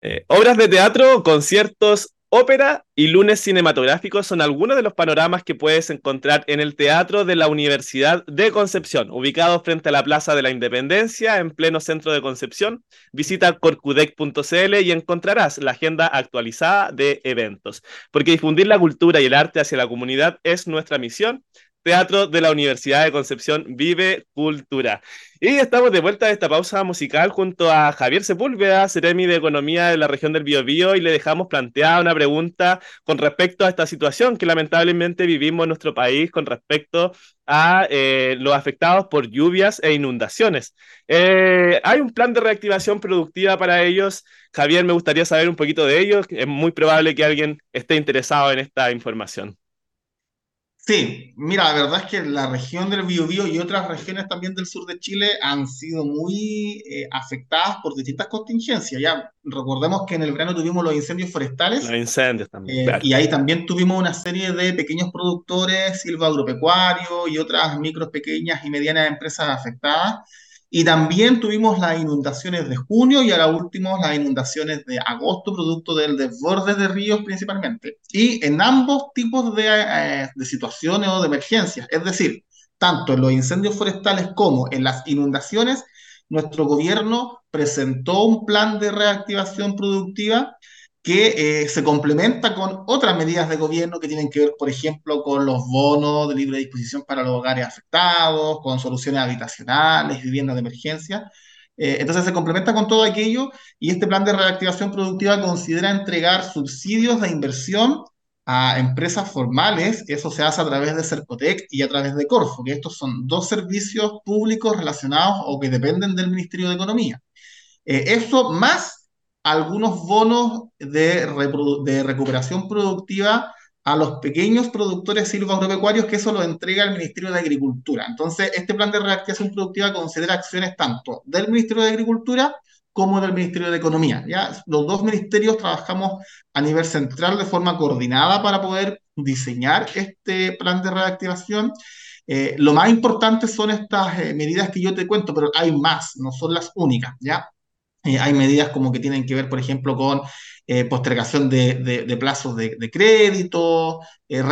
Eh, obras de teatro, conciertos, ópera y lunes cinematográficos son algunos de los panoramas que puedes encontrar en el Teatro de la Universidad de Concepción, ubicado frente a la Plaza de la Independencia, en pleno centro de Concepción. Visita corcudec.cl y encontrarás la agenda actualizada de eventos, porque difundir la cultura y el arte hacia la comunidad es nuestra misión Teatro de la Universidad de Concepción Vive Cultura. Y estamos de vuelta de esta pausa musical junto a Javier Sepúlveda, Ceremi de Economía de la región del Biobío, y le dejamos planteada una pregunta con respecto a esta situación que lamentablemente vivimos en nuestro país con respecto a eh, los afectados por lluvias e inundaciones. Eh, ¿Hay un plan de reactivación productiva para ellos? Javier, me gustaría saber un poquito de ellos. Es muy probable que alguien esté interesado en esta información. Sí, mira, la verdad es que la región del Biobío y otras regiones también del sur de Chile han sido muy eh, afectadas por distintas contingencias. Ya recordemos que en el verano tuvimos los incendios forestales. Los incendios también. Eh, y ahí también tuvimos una serie de pequeños productores, silvagropecuarios y otras micros, pequeñas y medianas empresas afectadas. Y también tuvimos las inundaciones de junio y ahora último las inundaciones de agosto, producto del desborde de ríos principalmente. Y en ambos tipos de, eh, de situaciones o de emergencias, es decir, tanto en los incendios forestales como en las inundaciones, nuestro gobierno presentó un plan de reactivación productiva que eh, se complementa con otras medidas de gobierno que tienen que ver, por ejemplo, con los bonos de libre disposición para los hogares afectados, con soluciones habitacionales, viviendas de emergencia. Eh, entonces se complementa con todo aquello y este plan de reactivación productiva considera entregar subsidios de inversión a empresas formales, eso se hace a través de Cercotec y a través de Corfo, que estos son dos servicios públicos relacionados o que dependen del Ministerio de Economía. Eh, eso más algunos bonos de, recuperación productiva a los pequeños productores silvagropecuarios que eso lo entrega el Ministerio de Agricultura. Entonces, este plan de reactivación productiva considera acciones tanto del Ministerio de Agricultura como del Ministerio de Economía. ¿ya? Los dos ministerios trabajamos a nivel central de forma coordinada para poder diseñar este plan de reactivación. Eh, lo más importante son estas eh, medidas que yo te cuento, pero hay más, no son las únicas, ¿ya? Eh, hay medidas como que tienen que ver, por ejemplo, con eh, postergación de, plazos de, crédito, eh,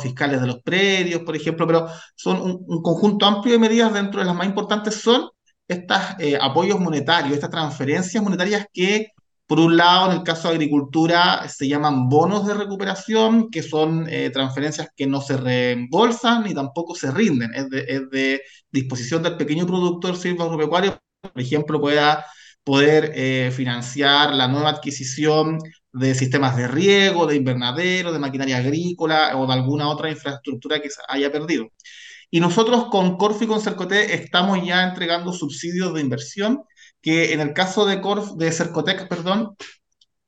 fiscales de los predios, por ejemplo, pero son un, conjunto amplio de medidas, dentro de las más importantes son estos apoyos monetarios, estas transferencias monetarias que, por un lado, en el caso de agricultura, se llaman bonos de recuperación, que son transferencias que no se reembolsan ni tampoco se rinden, es de, es de disposición del pequeño productor silvagropecuario, por ejemplo, pueda poder eh, financiar la nueva adquisición de sistemas de riego, de invernadero, de maquinaria agrícola o de alguna otra infraestructura que se haya perdido. Y nosotros con Corf y con Cercotec estamos ya entregando subsidios de inversión, que en el caso de, Corf, de Cercotec, perdón,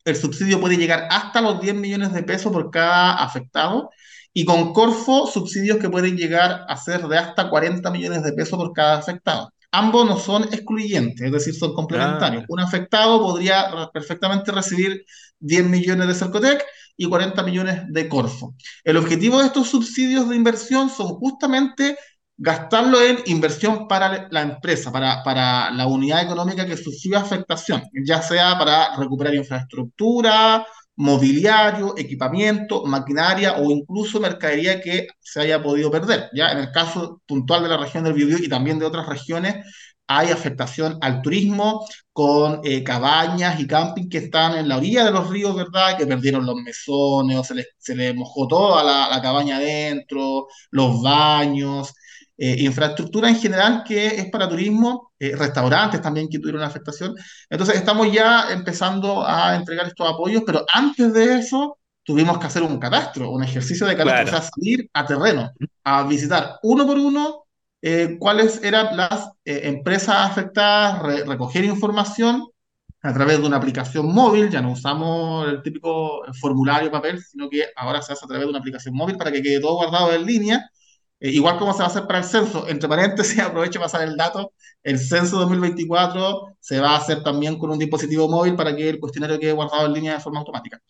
el subsidio puede llegar hasta los 10 millones de pesos por cada afectado, y con Corfo subsidios que pueden llegar a ser de hasta 40 millones de pesos por cada afectado ambos no son excluyentes, es decir, son complementarios. Ah. Un afectado podría perfectamente recibir 10 millones de Cercotec y 40 millones de Corfo. El objetivo de estos subsidios de inversión son justamente gastarlo en inversión para la empresa, para, para la unidad económica que sufrió afectación, ya sea para recuperar infraestructura, mobiliario, equipamiento, maquinaria o incluso mercadería que se haya podido perder. Ya en el caso puntual de la región del Biobío y también de otras regiones, hay afectación al turismo con eh, cabañas y camping que están en la orilla de los ríos, ¿verdad? Que perdieron los mesones se les, se mojó toda la, la cabaña adentro, los baños. Eh, infraestructura en general que es para turismo, eh, restaurantes también que tuvieron afectación. Entonces estamos ya empezando a entregar estos apoyos, pero antes de eso tuvimos que hacer un catastro, un ejercicio de catastro, o sea, salir a terreno, a visitar uno por uno eh, cuáles eran las empresas afectadas, recoger información a través de una aplicación móvil, ya no usamos el típico formulario papel, sino que ahora se hace a través de una aplicación móvil para que quede todo guardado en línea eh, igual como se va a hacer para el censo, entre paréntesis, aprovecho para pasar el dato, el censo 2024 se va a hacer también con un dispositivo móvil para que el cuestionario quede guardado en línea de forma automática.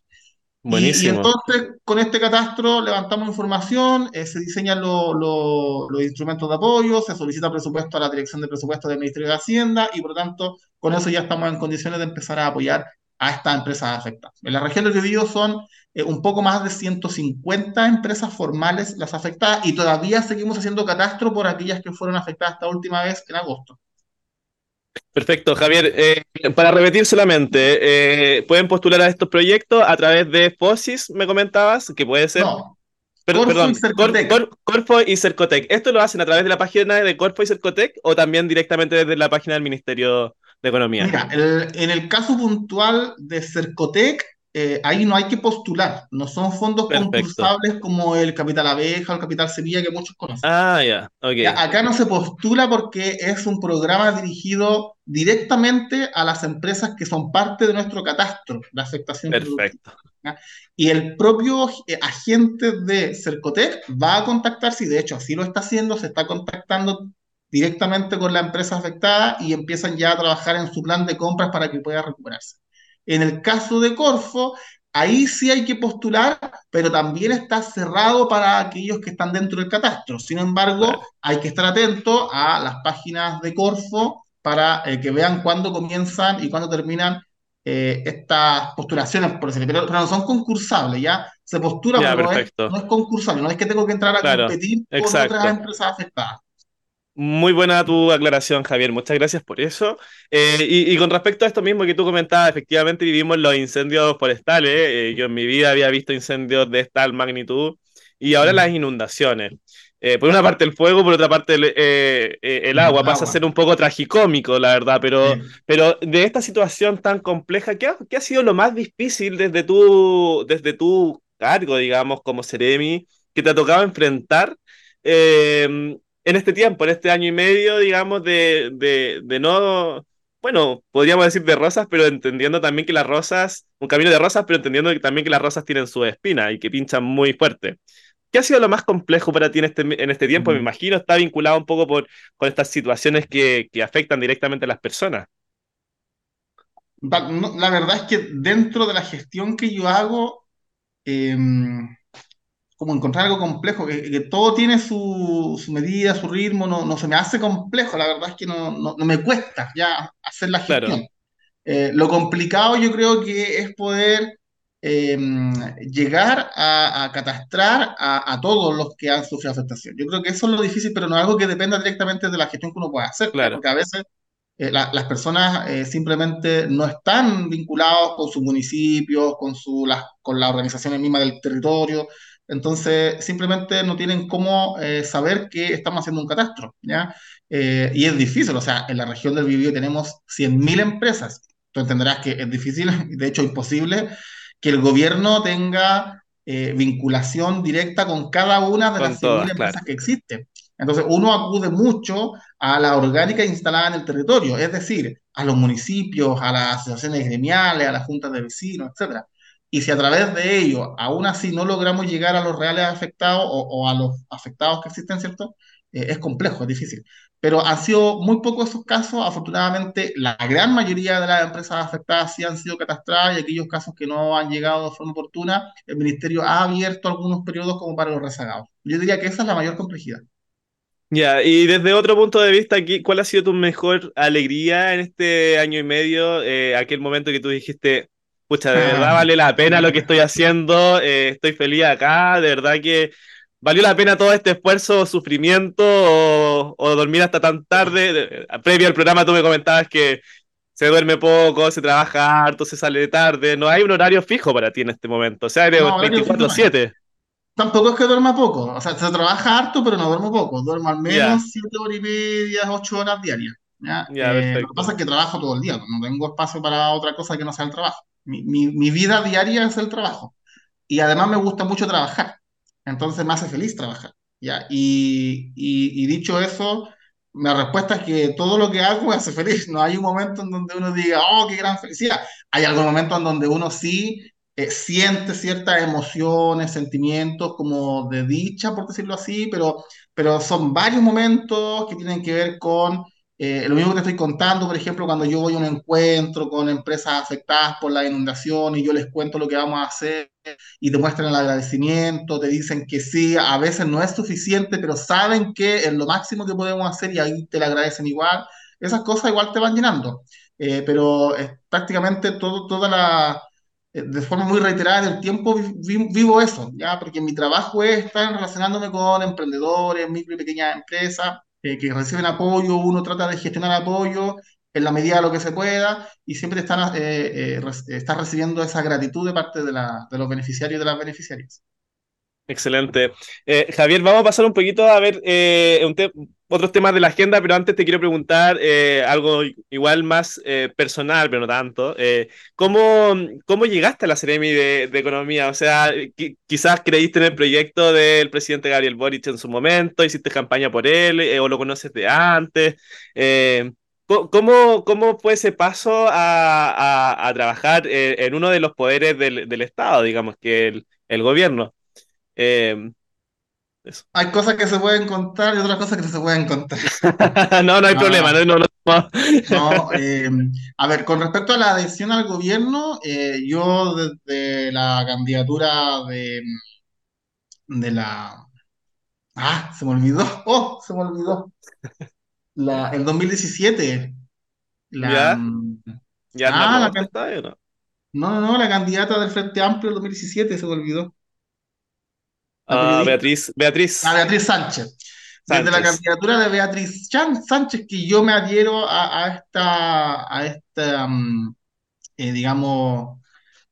Buenísimo. Y, entonces, con este catastro levantamos información, eh, se diseñan los instrumentos de apoyo, se solicita presupuesto a la Dirección de Presupuestos del Ministerio de Hacienda y por lo tanto, con eso ya estamos en condiciones de empezar a apoyar a estas empresas afectadas. En la región del Biobío son eh, un poco más de 150 empresas formales las afectadas y todavía seguimos haciendo catastro por aquellas que fueron afectadas esta última vez en agosto. Perfecto, Javier. Eh, para repetir solamente, eh, pueden postular a estos proyectos a través de FOSIS, me comentabas, que puede ser. No. Corfo perdón, y Cercotec. Corfo y Cercotec. ¿Esto lo hacen a través de la página de Corfo y Cercotec o también directamente desde la página del Ministerio de Economía? Mira, en el caso puntual de Cercotec, eh, ahí no hay que postular, no son fondos concursables como el Capital Abeja o el Capital Sevilla que muchos conocen. Ah, ya, Acá no se postula porque es un programa dirigido directamente a las empresas que son parte de nuestro catastro de afectación Perfecto. Y el propio eh, agente de Cercotec va a contactarse, y de hecho así lo está haciendo, se está contactando directamente con la empresa afectada y empiezan ya a trabajar en su plan de compras para que pueda recuperarse. En el caso de Corfo, ahí sí hay que postular, pero también está cerrado para aquellos que están dentro del catastro. Sin embargo, hay que estar atento a las páginas de Corfo para eh, que vean cuándo comienzan y cuándo terminan eh, estas postulaciones, por ejemplo, pero, no son concursables, ¿ya? Se postula, pero no es, no es, concursable, no es que tengo que entrar a competir con otras empresas afectadas. Muy buena tu aclaración, Javier. Muchas gracias por eso. Eh, y, con respecto a esto mismo que tú comentabas, efectivamente vivimos los incendios forestales. Eh, yo en mi vida había visto incendios de esta magnitud y ahora las inundaciones. Eh, por una parte el fuego, por otra parte el, agua. Pasa a ser un poco tragicómico, la verdad. Pero, pero de esta situación tan compleja, ¿qué ha, ¿qué ha, sido lo más difícil desde tu, desde tu cargo, digamos, como Seremi, que te ha tocado enfrentar? En este tiempo, en este año y medio, digamos, de, de, no, bueno, podríamos decir de rosas, pero entendiendo también que las rosas, un camino de rosas, pero entendiendo también que las rosas tienen su espina y que pinchan muy fuerte. ¿Qué ha sido lo más complejo para ti en este, en este tiempo? Me imagino está vinculado un poco por, con estas situaciones que, que afectan directamente a las personas. La verdad es que dentro de la gestión que yo hago, eh, como encontrar algo complejo, que, todo tiene su, su, medida, su ritmo, no, no, se me hace complejo, la verdad es que no, no, me cuesta ya hacer la gestión. Eh, lo complicado yo creo que es poder em, llegar a, catastrar a, a, todos los que han sufrido afectación. Yo creo que eso es lo difícil, pero no es algo que dependa directamente de la gestión que uno pueda hacer, claro. porque a veces eh, las personas eh, simplemente no están vinculados con sus municipios, con, su, las, con las organizaciones mismas del territorio, entonces, simplemente no tienen cómo eh, saber que estamos haciendo un catastro, ¿ya? Eh, y es difícil, o sea, en la región del Biobío tenemos 100.000 empresas. Tú entenderás que es difícil, de hecho imposible, que el gobierno tenga eh, vinculación directa con cada una de las 100.000 empresas que existen. Entonces, uno acude mucho a la orgánica instalada en el territorio, es decir, a los municipios, a las asociaciones gremiales, a las juntas de vecinos, etcétera. Y si a través de ello aún así no logramos llegar a los reales afectados o, a los afectados que existen, ¿cierto? Eh, es complejo, es difícil. Pero han sido muy pocos esos casos. Afortunadamente, la gran mayoría de las empresas afectadas sí han sido catastradas y aquellos casos que no han llegado de forma oportuna, el Ministerio ha abierto algunos periodos como para los rezagados. Yo diría que esa es la mayor complejidad. Ya, y desde otro punto de vista, ¿cuál ha sido tu mejor alegría en este año y medio? Eh, aquel momento que tú dijiste, Pucha, de verdad vale la pena lo que estoy haciendo, eh, estoy feliz acá, de verdad que valió la pena todo este esfuerzo, sufrimiento o, dormir hasta tan tarde. Previo al programa tú me comentabas que se duerme poco, se trabaja harto, se sale tarde, no hay un horario fijo para ti en este momento, o sea, eres 24/7. Tampoco es que duerma poco, o sea, se trabaja harto, pero no duermo poco, duermo al menos 7 horas y media, 8 horas diarias. ¿ya? Eh, lo que pasa es que trabajo todo el día, no tengo espacio para otra cosa que no sea el trabajo. Mi, mi, vida diaria es el trabajo. Y además me gusta mucho trabajar. Entonces me hace feliz trabajar. ¿ya? Y, y, dicho eso, mi respuesta es que todo lo que hago me hace feliz. No hay un momento en donde uno diga, oh, qué gran felicidad. Hay algún momento en donde uno sí eh, siente ciertas emociones, sentimientos como de dicha, por decirlo así, pero, pero son varios momentos que tienen que ver con eh, lo mismo que estoy contando, por ejemplo, cuando yo voy a un encuentro con empresas afectadas por la inundación y yo les cuento lo que vamos a hacer y te muestran el agradecimiento, te dicen que sí, a veces no es suficiente, pero saben que es lo máximo que podemos hacer y ahí te lo agradecen igual. Esas cosas igual te van llenando. eh, pero prácticamente todo, toda la, de forma muy reiterada en el tiempo vivo eso, ¿ya? Porque mi trabajo es estar relacionándome con emprendedores, micro y pequeñas empresas que reciben apoyo, uno trata de gestionar apoyo en la medida de lo que se pueda y siempre están, eh, está recibiendo esa gratitud de parte de, la, de los beneficiarios y de las beneficiarias. Excelente. Eh, Javier, vamos a pasar un poquito a ver eh, otros temas de la agenda, pero antes te quiero preguntar eh, algo igual más personal, pero no tanto. ¿cómo, ¿cómo, llegaste a la Ceremi de, Economía? O sea, quizás creíste en el proyecto del presidente Gabriel Boric en su momento, hiciste campaña por él o lo conoces de antes. ¿Cómo, ¿Cómo fue ese paso a, a, trabajar en uno de los poderes del, del Estado, digamos, que el, el gobierno? Eh, hay cosas que se pueden contar y otras cosas que no se pueden contar. no, no hay problema. No, no, eh, a ver, con respecto a la adhesión al gobierno, eh, yo desde la candidatura de, de la... Ah, se me olvidó. Oh, se me olvidó. La, el 2017. La, ¿Ya? ¿Ya ah, la, no? No, no, la candidata del Frente Amplio del 2017 se me olvidó. Ah, Beatriz, Beatriz. A Beatriz Sánchez. Desde la candidatura de Beatriz Sánchez que yo me adhiero a, esta, a esta mm, eh, digamos...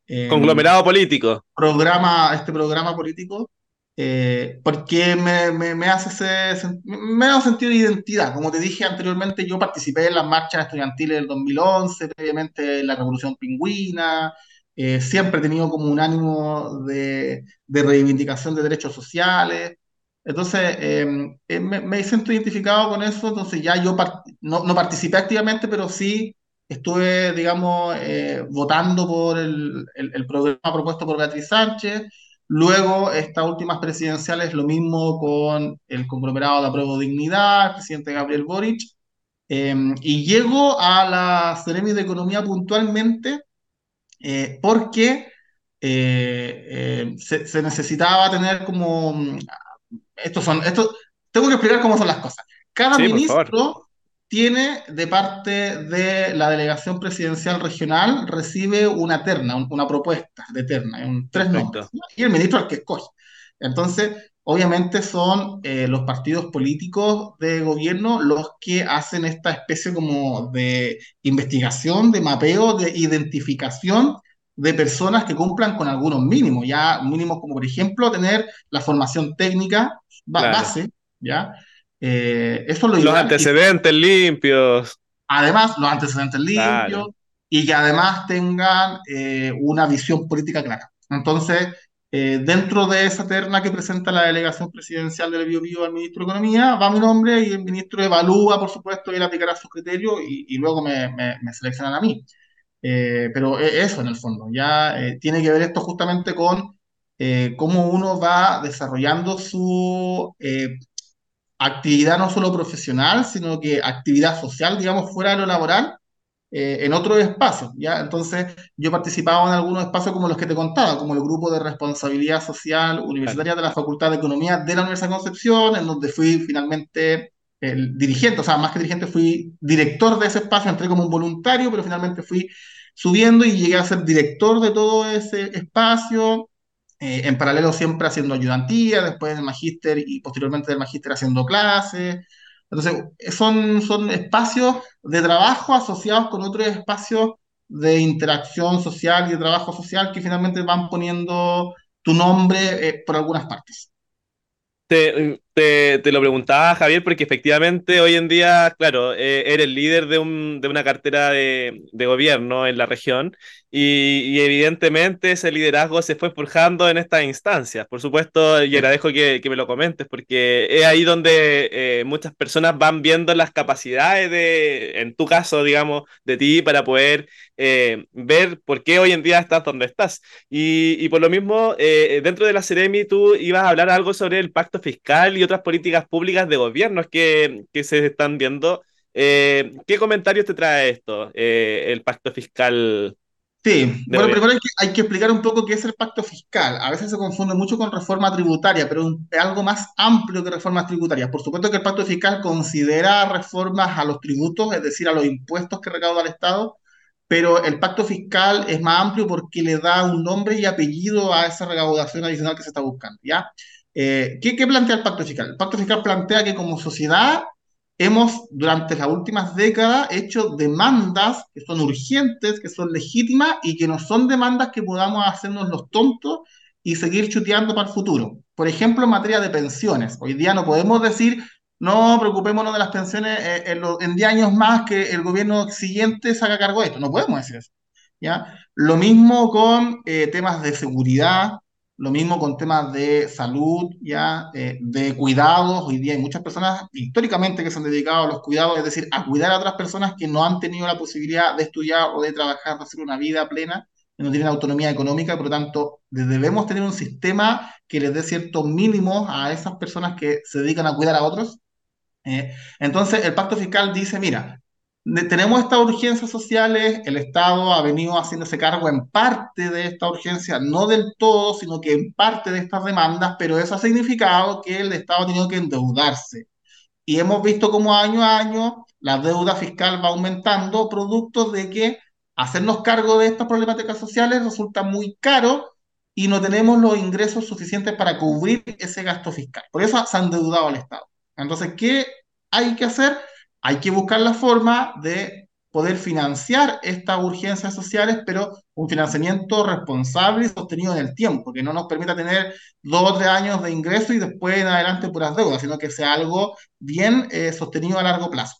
Em, Conglomerado político. Programa, este programa político, eh, porque me, me, hace ese, me da un sentido de identidad. Como te dije anteriormente, yo participé en las marchas estudiantiles del 2011, previamente en la Revolución Pingüina, eh, siempre he tenido como un ánimo de, de reivindicación de derechos sociales. Entonces, em, eh, me, me, siento identificado con eso, entonces ya yo no, no, participé activamente, pero sí estuve, digamos, eh, votando por el, el, programa propuesto por Beatriz Sánchez. Luego, estas últimas presidenciales, lo mismo con el conglomerado de apruebo dignidad, el presidente Gabriel Boric. Em, y llego a la Ceremi de Economía puntualmente eh, porque eh, eh, se, necesitaba tener como... Mm, estos son, estos, tengo que explicar cómo son las cosas. Cada ministro tiene de parte de la delegación presidencial regional, recibe una terna, una propuesta de terna, un, tres nombres, y el ministro al que escoge. Entonces, obviamente son los partidos políticos de gobierno los que hacen esta especie como de investigación, de mapeo, de identificación de personas que cumplan con algunos mínimos, ya mínimos como por ejemplo tener la formación técnica base, ¿ya? Eh, eso lo Los antecedentes limpios. Además, los antecedentes limpios y que además tengan eh, una visión política clara. Entonces, eh, dentro de esa terna que presenta la delegación presidencial del Bio, al ministro de Economía, va mi nombre y el ministro evalúa, por supuesto, y él aplicará sus criterios y, y luego me, me, me, seleccionan a mí. Eh, pero e, eso en el fondo, ya eh, tiene que ver esto justamente con cómo uno va desarrollando su actividad no solo profesional, sino que actividad social, digamos, fuera de lo laboral, eh, en otros espacios, ¿ya? Entonces, yo participaba en algunos espacios como los que te contaba, como el grupo de responsabilidad social universitaria de la Facultad de Economía de la Universidad de Concepción, en donde fui finalmente el dirigente, o sea, más que dirigente, fui director de ese espacio, entré como un voluntario, pero finalmente fui subiendo y llegué a ser director de todo ese espacio, eh, en paralelo siempre haciendo ayudantía, después del magíster y posteriormente del magíster haciendo clases, entonces, son, son espacios de trabajo asociados con otros espacios de interacción social y de trabajo social que finalmente van poniendo tu nombre eh, por algunas partes. Te, te, lo preguntaba, Javier, porque efectivamente hoy en día, claro, eh, eres líder de, un, de una cartera de, de, gobierno en la región y, evidentemente ese liderazgo se fue forjando en estas instancias. Por supuesto, y agradezco que, que me lo comentes, porque es ahí donde eh, muchas personas van viendo las capacidades de, en tu caso, digamos, de ti para poder eh, ver por qué hoy en día estás donde estás. Y, y por lo mismo, eh, dentro de la Ceremi, tú ibas a hablar algo sobre el pacto fiscal y otras políticas públicas de gobiernos que, que se están viendo. ¿Qué comentarios te trae esto, el pacto fiscal Sí, bueno, primero hay que, hay que, explicar un poco qué es el pacto fiscal. A veces se confunde mucho con reforma tributaria, pero es algo más amplio que reformas tributarias. Por supuesto que el pacto fiscal considera reformas a los tributos, es decir, a los impuestos que recauda el Estado, pero el pacto fiscal es más amplio porque le da un nombre y apellido a esa recaudación adicional que se está buscando, ¿ya? Eh, ¿qué, ¿Qué plantea el pacto fiscal? El pacto fiscal plantea que como sociedad hemos durante las últimas décadas hecho demandas que son urgentes, que son legítimas y que no son demandas que podamos hacernos los tontos y seguir chuteando para el futuro. Por ejemplo, en materia de pensiones. Hoy día no podemos decir, no preocupémonos de las pensiones eh, en, en 10 años más que el gobierno siguiente se haga cargo de esto. No podemos decir eso. ¿ya? Lo mismo con eh, temas de seguridad, lo mismo con temas de salud, ya, eh, de cuidados. Hoy día hay muchas personas históricamente que se han dedicado a los cuidados, es decir, a cuidar a otras personas que no han tenido la posibilidad de estudiar o de trabajar, de hacer una vida plena, que no tienen autonomía económica, por lo tanto, debemos tener un sistema que les dé ciertos mínimos a esas personas que se dedican a cuidar a otros. Eh, entonces, el pacto fiscal dice, mira, tenemos estas urgencias sociales, el Estado ha venido haciéndose cargo en parte de esta urgencia, no del todo, sino que en parte de estas demandas, pero eso ha significado que el Estado ha tenido que endeudarse. Y hemos visto cómo año a año la deuda fiscal va aumentando, producto de que hacernos cargo de estas problemáticas sociales resulta muy caro y no tenemos los ingresos suficientes para cubrir ese gasto fiscal. Por eso se ha endeudado al Estado. Entonces, ¿qué hay que hacer? Hay que buscar la forma de poder financiar estas urgencias sociales, pero un financiamiento responsable y sostenido en el tiempo, que no nos permita tener dos o tres años de ingreso y después en adelante puras deudas, sino que sea algo bien eh, sostenido a largo plazo.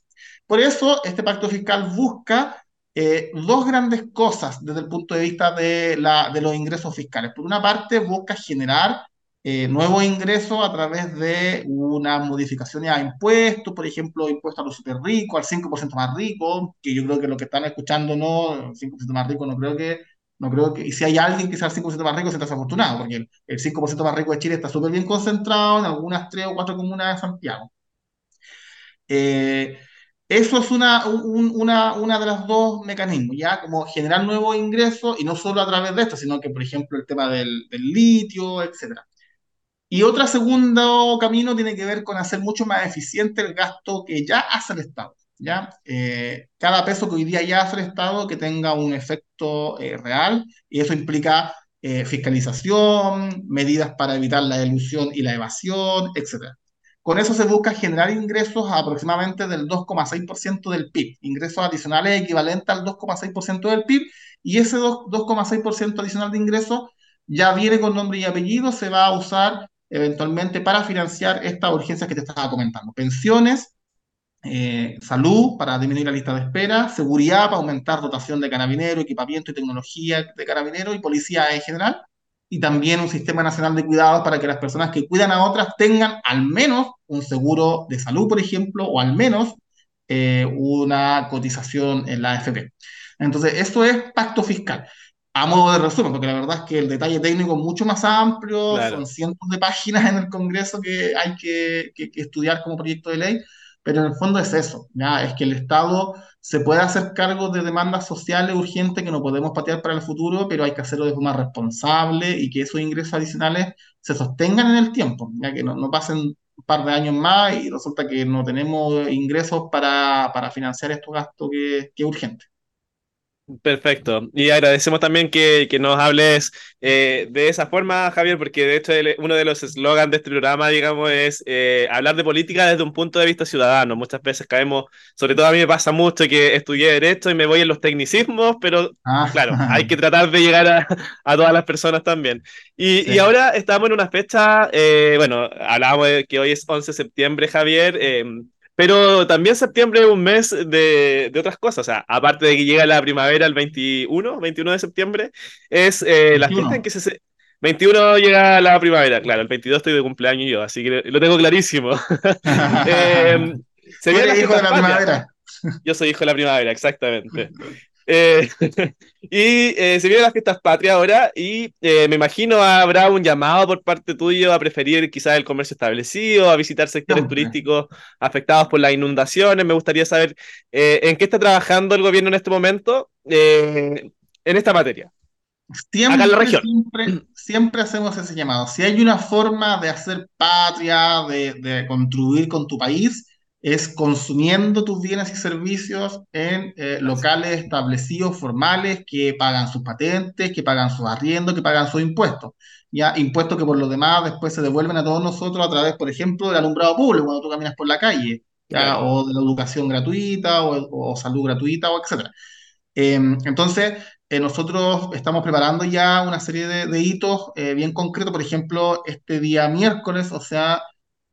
Por eso, este pacto fiscal busca eh, dos grandes cosas desde el punto de vista de, de los ingresos fiscales. Por una parte, busca generar eh, nuevos ingresos a través de una modificación a impuestos, por ejemplo, impuestos a los super ricos, al 5% más rico, que yo creo que lo que están escuchando, no, 5% más rico, no creo que, no creo que, y si hay alguien que sea el 5% más rico, se está desafortunado, porque el, el 5% más rico de Chile está súper bien concentrado en algunas tres o cuatro comunas de Santiago. Eh, eso es una, una, una de las dos mecanismos, ¿ya? Como generar nuevos ingresos y no solo a través de esto, sino que, por ejemplo, el tema del, del litio, etcétera. Y otro segundo camino tiene que ver con hacer mucho más eficiente el gasto que ya hace el Estado. ¿ya? Eh, cada peso que hoy día ya hace el Estado que tenga un efecto eh, real y eso implica eh, fiscalización, medidas para evitar la ilusión y la evasión, etc. Con eso se busca generar ingresos aproximadamente del 2,6% del PIB, ingresos adicionales equivalentes al 2,6% del PIB, y ese 2,6% adicional de ingresos ya viene con nombre y apellido, se va a usar eventualmente para financiar estas urgencias que te estaba comentando. Pensiones, eh, salud para disminuir la lista de espera, seguridad para aumentar dotación de carabineros, equipamiento y tecnología de carabineros y policía en general, y también un sistema nacional de cuidados para que las personas que cuidan a otras tengan al menos un seguro de salud, por ejemplo, o al menos eh, una cotización en la AFP. Entonces, esto es pacto fiscal a modo de resumen, porque la verdad es que el detalle técnico es mucho más amplio, son cientos de páginas en el Congreso que hay que, estudiar como proyecto de ley, pero en el fondo es eso, ¿ya? es que el Estado se puede hacer cargo de demandas sociales urgentes que no podemos patear para el futuro, pero hay que hacerlo de forma responsable y que esos ingresos adicionales se sostengan en el tiempo, ya que no, pasen un par de años más y resulta que no tenemos ingresos para, financiar estos gastos que, que es urgente. Perfecto. Y agradecemos también que, que nos hables eh, de esa forma, Javier, porque de hecho uno de los eslogans de este programa, digamos, es eh, hablar de política desde un punto de vista ciudadano. Muchas veces caemos, sobre todo a mí me pasa mucho que estudié Derecho y me voy en los tecnicismos, pero ah. claro, hay que tratar de llegar a, a todas las personas también. Y, y, ahora estamos en una fecha, eh, bueno, hablábamos de que hoy es 11 de septiembre, Javier. Pero también septiembre es un mes de, de, otras cosas. O sea, aparte de que llega la primavera el 21, 21 de septiembre, es eh, la fiesta en que se... 21 llega la primavera, claro, el 22 estoy de cumpleaños yo, así que lo tengo clarísimo. eh, se viene hijo de la primavera. Yo soy hijo de la primavera, exactamente. Eh, y eh, se vienen las fiestas patrias ahora y eh, me imagino habrá un llamado por parte tuyo a preferir quizás el comercio establecido, a visitar sectores turísticos afectados por las inundaciones. Me gustaría saber en qué está trabajando el gobierno en este momento en esta materia. Siempre, Siempre, siempre, hacemos ese llamado. Si hay una forma de hacer patria, de, de contribuir con tu país, es consumiendo tus bienes y servicios en eh, locales establecidos, formales, que pagan sus patentes, que pagan sus arriendos, que pagan sus impuestos. Ya impuestos que por lo demás después se devuelven a todos nosotros a través, por ejemplo, del alumbrado público cuando tú caminas por la calle, o de la educación gratuita, o, salud gratuita, o etcétera. Em, entonces, eh, nosotros estamos preparando ya una serie de, hitos eh, bien concretos, por ejemplo, este día miércoles, o sea,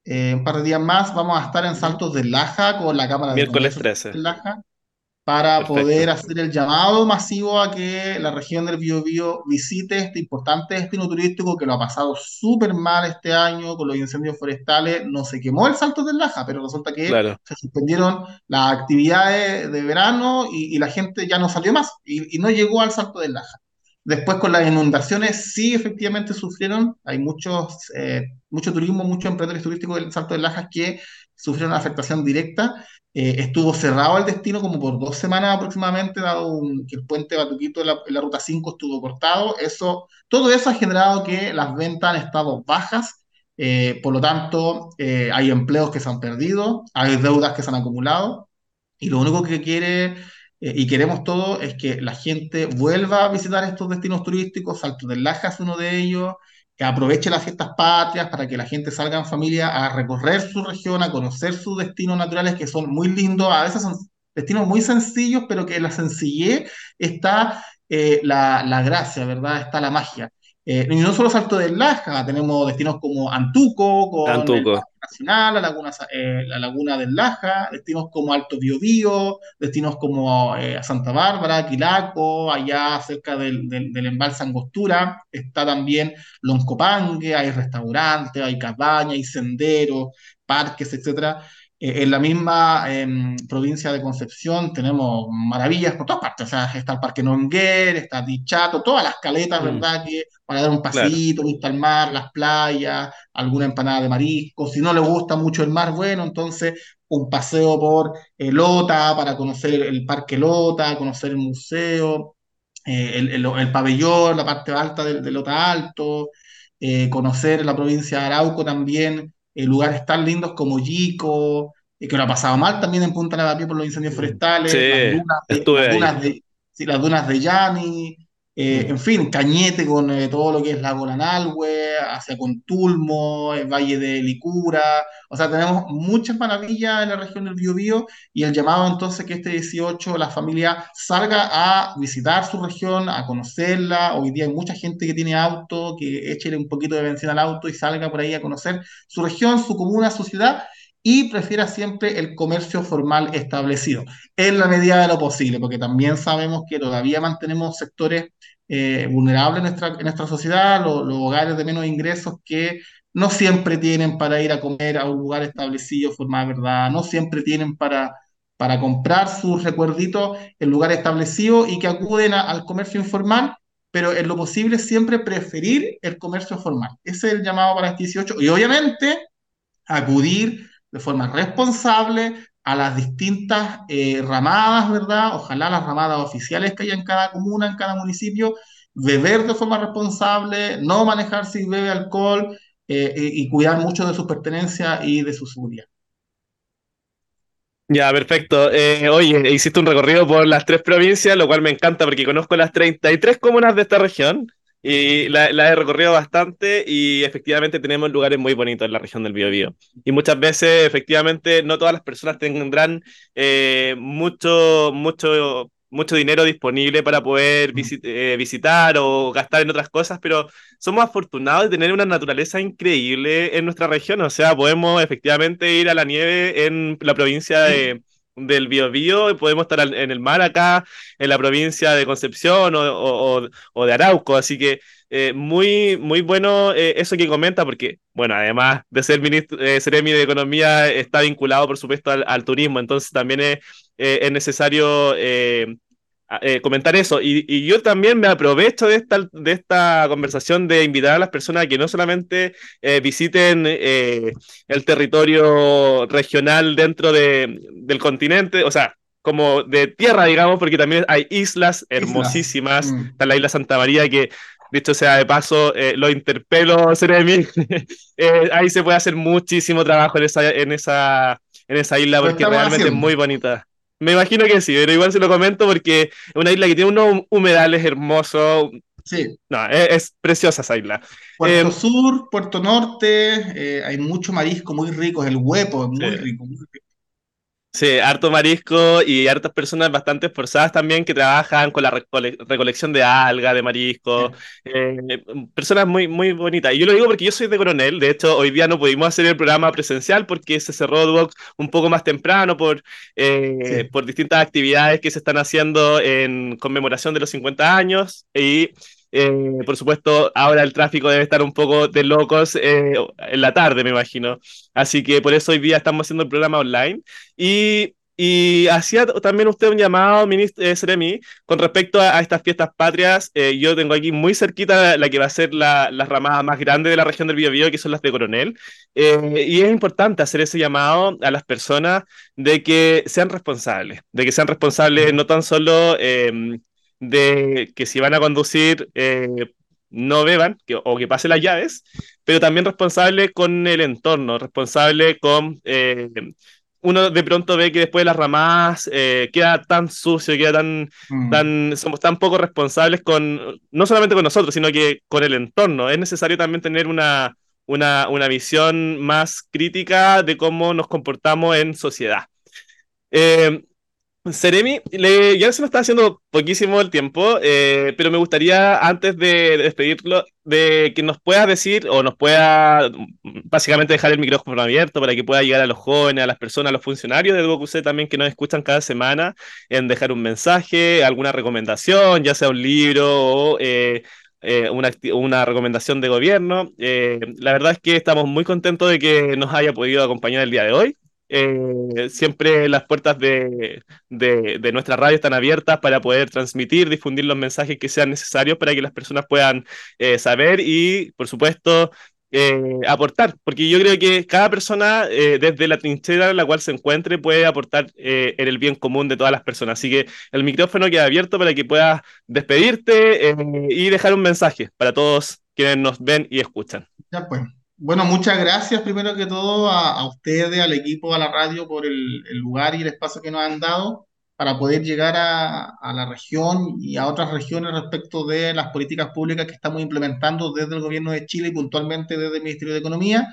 eh, un par de días más vamos a estar en Saltos de Laja con la Cámara Miércoles de 13. Laja para poder hacer el llamado masivo a que la región del Biobío visite este importante destino turístico que lo ha pasado súper mal este año con los incendios forestales. No se quemó el Salto del Laja, pero resulta que se suspendieron las actividades de verano y, la gente ya no salió más y, y no llegó al Salto del Laja. Después con las inundaciones sí efectivamente sufrieron, hay muchos, eh, mucho turismo, muchos emprendedores turísticos del Salto de Lajas que sufrieron afectación directa. Eh, estuvo cerrado el destino como por dos semanas aproximadamente, dado que el puente Batuquito en la, ruta 5 estuvo cortado. Eso, todo eso ha generado que las ventas han estado bajas, eh, por lo tanto hay empleos que se han perdido, hay deudas que se han acumulado, y lo único que quiere eh, y queremos todo es que la gente vuelva a visitar estos destinos turísticos, Salto del Laja es uno de ellos, que aproveche las fiestas patrias para que la gente salga en familia a recorrer su región, a conocer sus destinos naturales que son muy lindos, a veces son destinos muy sencillos, pero que en la sencillez está eh, la, la gracia, ¿verdad? Está la magia. Eh, y no solo Salto del Laja, tenemos destinos como Antuco, con Antuco. Nacional, la laguna, eh, la laguna del Laja, destinos como Alto Biobío, destinos como eh, Santa Bárbara, Quilaco, allá cerca del, del, embalse Angostura, está también Loncopangue, hay restaurantes, hay cabañas, hay senderos, parques, etcétera. Eh, en la misma em, provincia de Concepción tenemos maravillas por todas partes. O sea, está el Parque Nonguer, está Dichato, todas las caletas, mm. ¿verdad? Que para dar un pasito, vista al mar, las playas, alguna empanada de marisco. Si no le gusta mucho el mar, bueno, entonces un paseo por eh, Lota para conocer el, Parque Lota, conocer el museo, eh, el, el, pabellón, la parte alta del, Lota Alto, conocer la provincia de Arauco también eh, lugares tan lindos como Yico, eh, que lo ha pasado mal también en Punta Lavapié por los incendios forestales, las, dunas de, las, dunas de, Yani, eh, en fin, Cañete con todo lo que es Lago Lanalhue, hacia Contulmo, el Valle de Licura, o sea, tenemos muchas maravillas en la región del Biobío y el llamado entonces que este 18 la familia salga a visitar su región, a conocerla, hoy día hay mucha gente que tiene auto, que échele un poquito de benzina al auto y salga por ahí a conocer su región, su comuna, su ciudad y prefiera siempre el comercio formal establecido, en la medida de lo posible, porque también sabemos que todavía mantenemos sectores eh, vulnerables en nuestra, en nuestra sociedad, los, hogares de menos ingresos que no siempre tienen para ir a comer a un lugar establecido, formal, ¿verdad? No siempre tienen para, para comprar sus recuerditos en lugar establecido y que acuden al comercio informal, pero en lo posible siempre preferir el comercio formal. Ese es el llamado para este 18 y obviamente acudir de forma responsable a las distintas eh, ramadas, ¿verdad? Ojalá las ramadas oficiales que haya en cada comuna, en cada municipio, beber de forma responsable, no manejar si bebe alcohol eh, y, cuidar mucho de sus pertenencias y de su seguridad. Ya, perfecto. Eh, oye, hiciste un recorrido por las tres provincias, lo cual me encanta porque conozco las 33 comunas de esta región. Y la, he recorrido bastante y efectivamente tenemos lugares muy bonitos en la región del Biobío. Y muchas veces, efectivamente, no todas las personas tendrán eh, mucho, mucho, mucho dinero disponible para poder eh, visitar o gastar en otras cosas, pero somos afortunados de tener una naturaleza increíble en nuestra región. O sea, podemos efectivamente ir a la nieve en la provincia de del Biobío, podemos estar en el mar acá, en la provincia de Concepción o, o, de Arauco, así que eh, muy, muy bueno eh, eso que comenta, porque, bueno, además de ser ministro, eh, de Economía, está vinculado, por supuesto, al, turismo, entonces también es, eh, es necesario eh, comentar eso. Y, yo también me aprovecho de esta, de esta conversación de invitar a las personas a que no solamente eh, visiten eh, el territorio regional dentro de, del continente, o sea, como de tierra, digamos, porque también hay islas hermosísimas. Mm. Está la isla Santa María que Dicho sea de paso, eh, lo interpelo, Seremi. eh, ahí se puede hacer muchísimo trabajo en esa, en esa, en esa isla porque realmente es muy bonita. Me imagino que sí, pero igual se lo comento porque es una isla que tiene unos humedales hermosos. Sí. No, es, preciosa esa isla. Puerto eh, Sur, Puerto Norte, eh, hay mucho marisco muy rico, el huepo es muy rico, muy rico. Sí, harto marisco y hartas personas bastante esforzadas también que trabajan con la recolección de alga, de marisco. Eh, personas muy, muy bonitas. Y yo lo digo porque yo soy de Coronel. De hecho, hoy día no pudimos hacer el programa presencial porque se cerró un poco más temprano por, eh, por distintas actividades que se están haciendo en conmemoración de los 50 años. Y eh, por supuesto, ahora el tráfico debe estar un poco de locos eh, en la tarde, me imagino. Así que por eso hoy día estamos haciendo el programa online. Y, y hacía también usted un llamado, ministro eh, Seremi, con respecto a, estas fiestas patrias. yo tengo aquí muy cerquita la, que va a ser la, la, ramada más grande de la región del Biobío, que son las de Coronel. y es importante hacer ese llamado a las personas de que sean responsables, de que sean responsables no tan solo de que si van a conducir eh, no beban o que pasen las llaves, pero también responsable con el entorno, responsable con... Eh, uno de pronto ve que después de las ramadas eh, queda tan sucio, queda tan, mm. tan, somos tan poco responsables con, no solamente con nosotros, sino que con el entorno. Es necesario también tener una, una, una visión más crítica de cómo nos comportamos en sociedad. Eh, Seremi, ya se nos está haciendo poquísimo el tiempo, eh, pero me gustaría, antes de despedirlo, de que nos pueda decir o nos pueda básicamente dejar el micrófono abierto para que pueda llegar a los jóvenes, a las personas, a los funcionarios de GoQC también que nos escuchan cada semana, en dejar un mensaje, alguna recomendación, ya sea un libro o eh, eh, una, una, recomendación de gobierno. la verdad es que estamos muy contentos de que nos haya podido acompañar el día de hoy. Eh, siempre las puertas de, de, nuestra radio están abiertas para poder transmitir, difundir los mensajes que sean necesarios para que las personas puedan eh, saber y, por supuesto, eh, aportar, porque yo creo que cada persona, desde la trinchera en la cual se encuentre, puede aportar en el bien común de todas las personas. Así que el micrófono queda abierto para que puedas despedirte y dejar un mensaje para todos quienes nos ven y escuchan. Ya pues. Bueno, muchas gracias primero que todo a, ustedes, al equipo, a la radio por el, lugar y el espacio que nos han dado para poder llegar a, la región y a otras regiones respecto de las políticas públicas que estamos implementando desde el gobierno de Chile y puntualmente desde el Ministerio de Economía.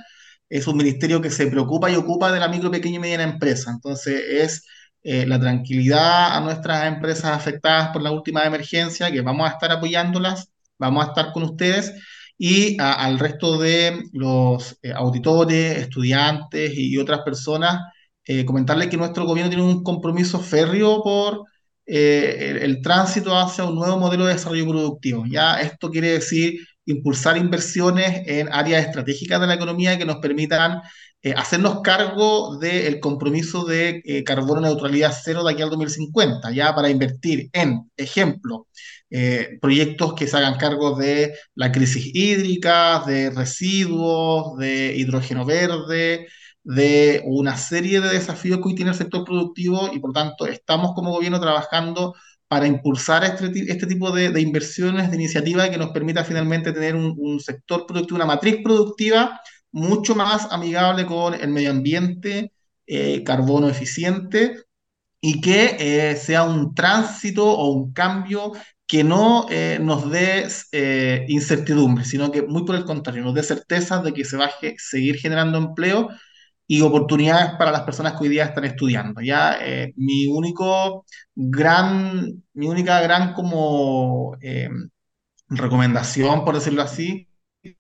Es un ministerio que se preocupa y ocupa de la micro, pequeña y mediana empresa. Entonces, es eh, la tranquilidad a nuestras empresas afectadas por la última emergencia, que vamos a estar apoyándolas, vamos a estar con ustedes y al resto de los eh, auditores, estudiantes y otras personas, eh, comentarles que nuestro gobierno tiene un compromiso férreo por eh, el, tránsito hacia un nuevo modelo de desarrollo productivo. Ya esto quiere decir impulsar inversiones en áreas estratégicas de la economía que nos permitan hacernos cargo del compromiso de carbono neutralidad cero de aquí al 2050, ya para invertir en, ejemplo, eh, proyectos que se hagan cargo de la crisis hídrica, de residuos, de hidrógeno verde, de una serie de desafíos que hoy tiene el sector productivo y por tanto estamos como gobierno trabajando para impulsar este, este tipo de, inversiones, de iniciativas que nos permita finalmente tener un, sector productivo, una matriz productiva mucho más amigable con el medio ambiente, eh, carbono eficiente y que eh, sea un tránsito o un cambio que no eh, nos dé eh, incertidumbre, sino que muy por el contrario, nos dé certeza de que se va a seguir generando empleo y oportunidades para las personas que hoy día están estudiando. Ya eh, mi único gran, mi única gran como recomendación, por decirlo así,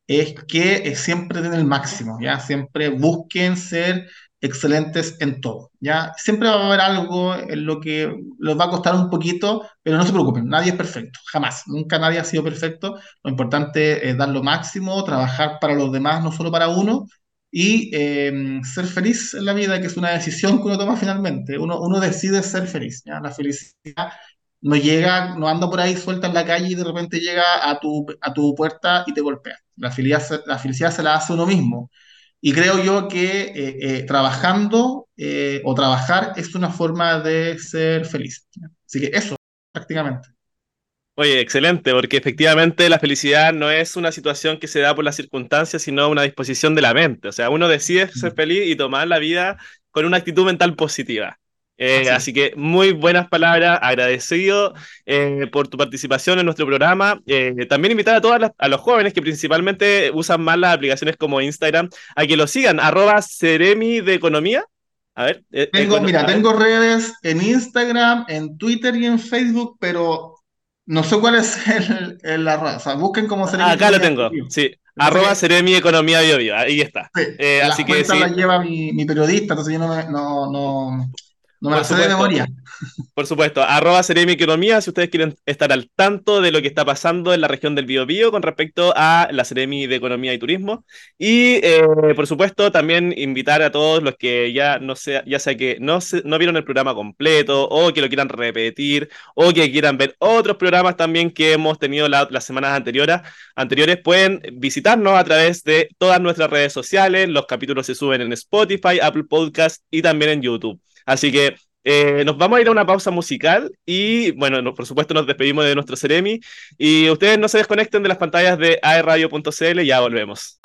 es que siempre den el máximo, ya siempre busquen ser excelentes en todo, ¿ya? Siempre va a haber algo en lo que les va a costar un poquito, pero no se preocupen, nadie es perfecto, jamás, nunca nadie ha sido perfecto, lo importante es dar lo máximo, trabajar para los demás, no solo para uno, y em, ser feliz en la vida, que es una decisión que uno toma finalmente, uno, uno decide ser feliz, ¿ya? La felicidad no llega, no anda por ahí suelta en la calle y de repente llega a tu, a tu puerta y te golpea. La felicidad, la felicidad se la hace uno mismo Y creo yo que eh, eh, trabajando eh, o trabajar es una forma de ser feliz. Así que eso, prácticamente. Oye, excelente, porque efectivamente la felicidad no es una situación que se da por las circunstancias, sino una disposición de la mente. O sea, uno decide ser Mm. feliz y tomar la vida con una actitud mental positiva. Eh, Así que muy buenas palabras, agradecido eh, por tu participación en nuestro programa. Eh, también invitar a todos a los jóvenes que principalmente usan más las aplicaciones como Instagram a que lo sigan, arroba Ceremi de Economía. A ver, Tengo, mira, tengo redes en Instagram, en Twitter y en Facebook, pero no sé cuál es el, el- la red. O sea, busquen como Seremi acá lo tengo, sí, arroba Ceremi Economía Bio Bio, ahí está. sí, las así que las sí, lleva mi, mi periodista, entonces yo no me, no, no, no me las sé de memoria. Por supuesto, arroba Economía si ustedes quieren estar al tanto de lo que está pasando en la región del Biobío con respecto a la Seremi de Economía y Turismo. Y eh, por supuesto, también invitar a todos los que ya no sea, ya sea que no, se- no vieron el programa completo o que lo quieran repetir o que quieran ver otros programas también que hemos tenido la- las semanas anteriores, anteriores, pueden visitarnos a través de todas nuestras redes sociales. Los capítulos se suben en Spotify, Apple Podcast y también en YouTube. Así que eh, nos vamos a ir a una pausa musical y, bueno, no- por supuesto nos despedimos de nuestro Ceremi y ustedes no se desconecten de las pantallas de aerradio.cl, ya volvemos.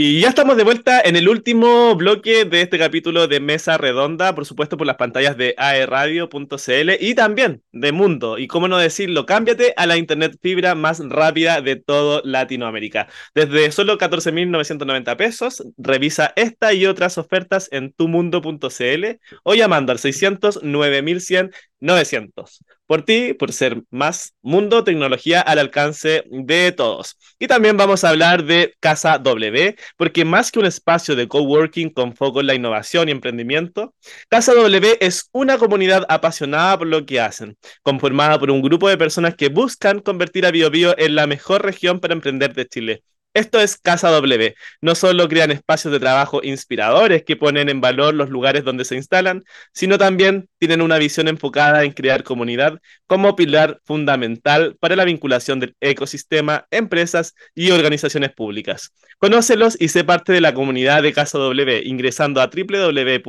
Y ya estamos de vuelta en el último bloque de este capítulo de Mesa Redonda, por supuesto por las pantallas de aerradio.cl y también de Mundo. Y cómo no decirlo, cámbiate a la internet fibra más rápida de todo Latinoamérica. Desde solo 14.990 pesos, revisa esta y otras ofertas en tumundo.cl o llamando al 600 9100 900. Por ti, por ser más mundo, tecnología al alcance de todos. Y también vamos a hablar de Casa W, porque más que un espacio de coworking con foco en la innovación y emprendimiento, Casa W es una comunidad apasionada por lo que hacen, conformada por un grupo de personas que buscan convertir a BioBio en la mejor región para emprender de Chile. Esto es Casa W. No solo crean espacios de trabajo inspiradores que ponen en valor los lugares donde se instalan, sino también tienen una visión enfocada en crear comunidad como pilar fundamental para la vinculación del ecosistema, empresas y organizaciones públicas. Conócelos y sé parte de la comunidad de Casa W ingresando a www.casaw.org.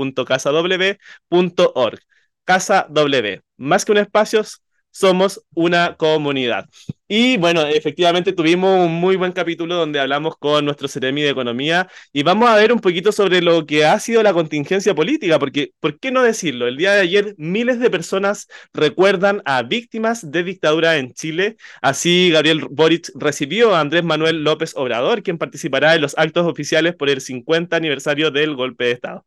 Casa W, más que un espacio, somos una comunidad. Y bueno, efectivamente tuvimos un muy buen capítulo donde hablamos con nuestro Ceremi de Economía y vamos a ver un poquito sobre lo que ha sido la contingencia política, porque, ¿por qué no decirlo? El día de ayer miles de personas recuerdan a víctimas de dictadura en Chile. Así, Gabriel Boric recibió a Andrés Manuel López Obrador, quien participará en los actos oficiales por el 50 aniversario del golpe de Estado.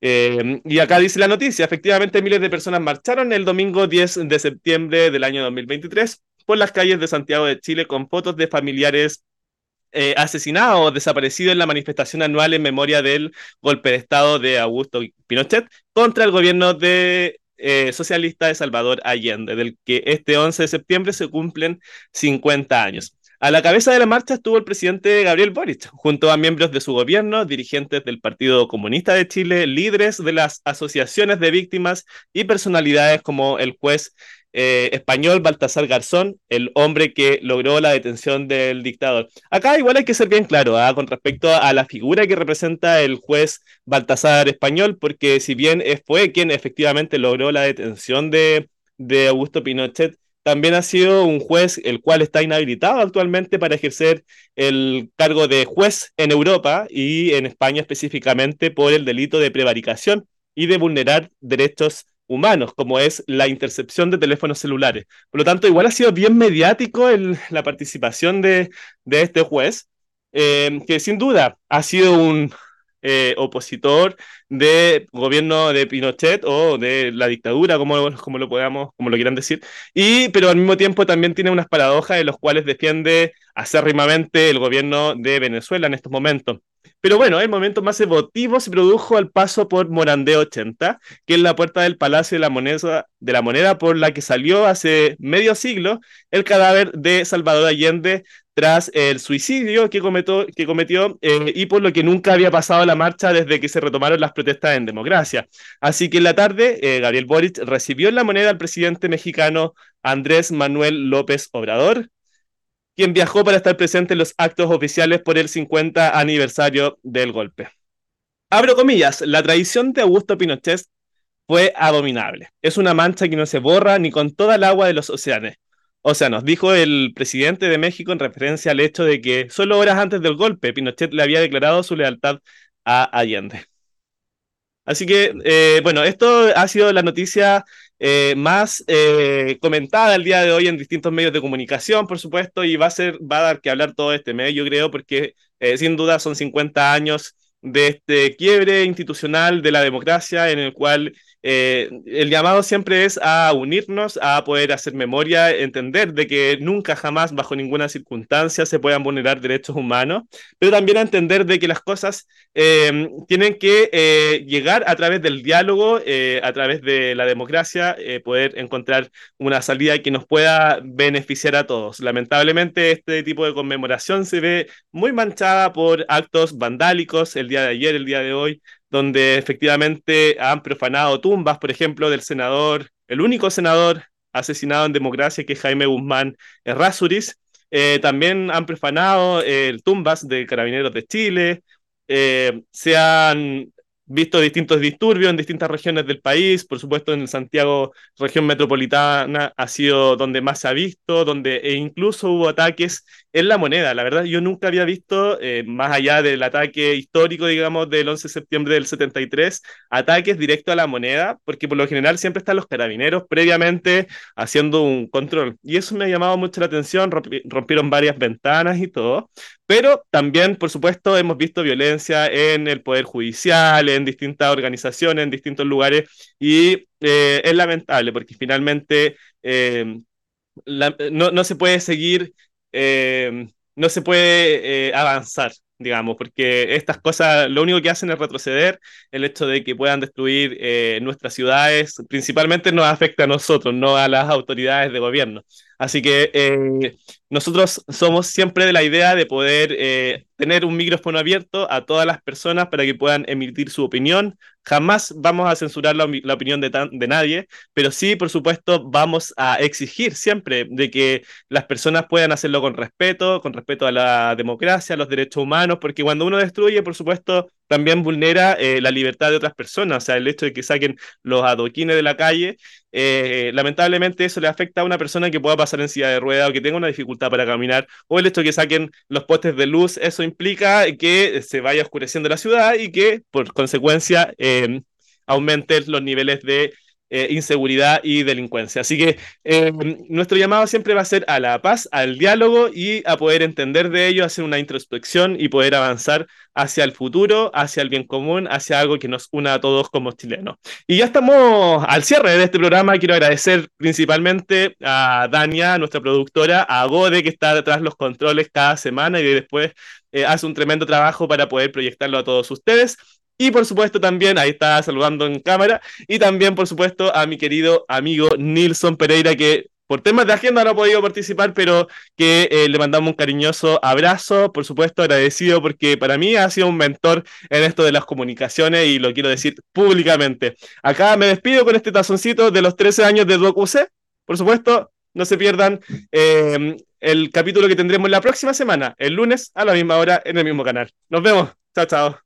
Eh, y acá dice la noticia, efectivamente miles de personas marcharon el domingo 10 de septiembre del año 2023 por las calles de Santiago de Chile con fotos de familiares eh, asesinados o desaparecidos en la manifestación anual en memoria del golpe de Estado de Augusto Pinochet contra el gobierno de, eh, socialista de Salvador Allende, del que este 11 de septiembre se cumplen 50 años. A la cabeza de la marcha estuvo el presidente Gabriel Boric, junto a miembros de su gobierno, dirigentes del Partido Comunista de Chile, líderes de las asociaciones de víctimas y personalidades como el juez eh, español Baltasar Garzón, el hombre que logró la detención del dictador. Acá igual hay que ser bien claro ¿ah? con respecto a la figura que representa el juez Baltasar español, porque si bien fue quien efectivamente logró la detención de, de Augusto Pinochet, también ha sido un juez el cual está inhabilitado actualmente para ejercer el cargo de juez en Europa y en España específicamente por el delito de prevaricación y de vulnerar derechos humanos, como es la intercepción de teléfonos celulares. Por lo tanto, igual ha sido bien mediático la participación de, de este juez, eh, que sin duda ha sido un eh, opositor de gobierno de Pinochet o de la dictadura, como, como lo podamos, como lo quieran decir, y pero al mismo tiempo también tiene unas paradojas en los cuales defiende acérrimamente el gobierno de Venezuela en estos momentos. Pero bueno, el momento más emotivo se produjo al paso por Morandé 80, que es la puerta del Palacio de la, Moneda, de la Moneda por la que salió hace medio siglo el cadáver de Salvador Allende tras el suicidio que cometió, que cometió eh, y por lo que nunca había pasado la marcha desde que se retomaron las protestas en democracia. Así que en la tarde, eh, Gabriel Boric recibió en la moneda al presidente mexicano Andrés Manuel López Obrador, quien viajó para estar presente en los actos oficiales por el 50 aniversario del golpe. Abro comillas, la tradición de Augusto Pinochet fue abominable. Es una mancha que no se borra ni con toda el agua de los océanos. O sea, nos dijo el presidente de México en referencia al hecho de que solo horas antes del golpe, Pinochet le había declarado su lealtad a Allende. Así que, eh, bueno, esto ha sido la noticia eh, más eh, comentada el día de hoy en distintos medios de comunicación, por supuesto, y va a, ser, va a dar que hablar todo este mes, yo creo, porque eh, sin duda son 50 años de este quiebre institucional de la democracia en el cual eh, el llamado siempre es a unirnos, a poder hacer memoria, entender de que nunca jamás, bajo ninguna circunstancia, se puedan vulnerar derechos humanos, pero también a entender de que las cosas eh, tienen que eh, llegar a través del diálogo, a través de la democracia, poder encontrar una salida que nos pueda beneficiar a todos. Lamentablemente, este tipo de conmemoración se ve muy manchada por actos vandálicos el día de ayer, el día de hoy, donde efectivamente han profanado tumbas, por ejemplo, del senador, el único senador asesinado en democracia, que es Jaime Guzmán Errázuriz. Eh, también han profanado eh, tumbas de carabineros de Chile, eh, se han visto distintos disturbios en distintas regiones del país, por supuesto en Santiago, región metropolitana, ha sido donde más se ha visto, donde e incluso hubo ataques en la moneda. La verdad, yo nunca había visto, eh, más allá del ataque histórico, digamos, del 11 de septiembre del 73, ataques directos a la moneda, porque por lo general siempre están los carabineros previamente haciendo un control. Y eso me ha llamado mucho la atención, rompieron varias ventanas y todo. Pero también, por supuesto, hemos visto violencia en el Poder Judicial, en distintas organizaciones, en distintos lugares, y eh, es lamentable porque finalmente eh, no, no se puede seguir, eh, no se puede eh, avanzar, digamos, porque estas cosas lo único que hacen es retroceder, el hecho de que puedan destruir eh, nuestras ciudades, principalmente nos afecta a nosotros, no a las autoridades de gobierno. Así que eh, nosotros somos siempre de la idea de poder eh, tener un micrófono abierto a todas las personas para que puedan emitir su opinión. Jamás vamos a censurar la, opinión de, de nadie, pero sí, por supuesto, vamos a exigir siempre de que las personas puedan hacerlo con respeto, con respeto a la democracia, a los derechos humanos, porque cuando uno destruye, por supuesto, también vulnera eh, la libertad de otras personas. O sea, el hecho de que saquen los adoquines de la calle, eh, lamentablemente eso le afecta a una persona que pueda pasar en silla de rueda o que tenga una dificultad para caminar, o el hecho de que saquen los postes de luz, eso implica que se vaya oscureciendo la ciudad y que, por consecuencia, eh, aumenten los niveles de eh, inseguridad y delincuencia. Así que eh, nuestro llamado siempre va a ser a la paz, al diálogo y a poder entender de ello, hacer una introspección y poder avanzar hacia el futuro, hacia el bien común, hacia algo que nos una a todos como chilenos. Y ya estamos al cierre de este programa. Quiero agradecer principalmente a Dania, nuestra productora, a Gode, que está detrás de los controles cada semana y después eh, hace un tremendo trabajo para poder proyectarlo a todos ustedes. Y por supuesto también, ahí está saludando en cámara, y también por supuesto a mi querido amigo Nilson Pereira, que por temas de agenda no ha podido participar, pero que eh, le mandamos un cariñoso abrazo, por supuesto agradecido porque para mí ha sido un mentor en esto de las comunicaciones y lo quiero decir públicamente. Acá me despido con este tazoncito de los 13 años de DuoQC. Por supuesto, no se pierdan eh, el capítulo que tendremos la próxima semana, el lunes a la misma hora en el mismo canal. Nos vemos. Chao, chao.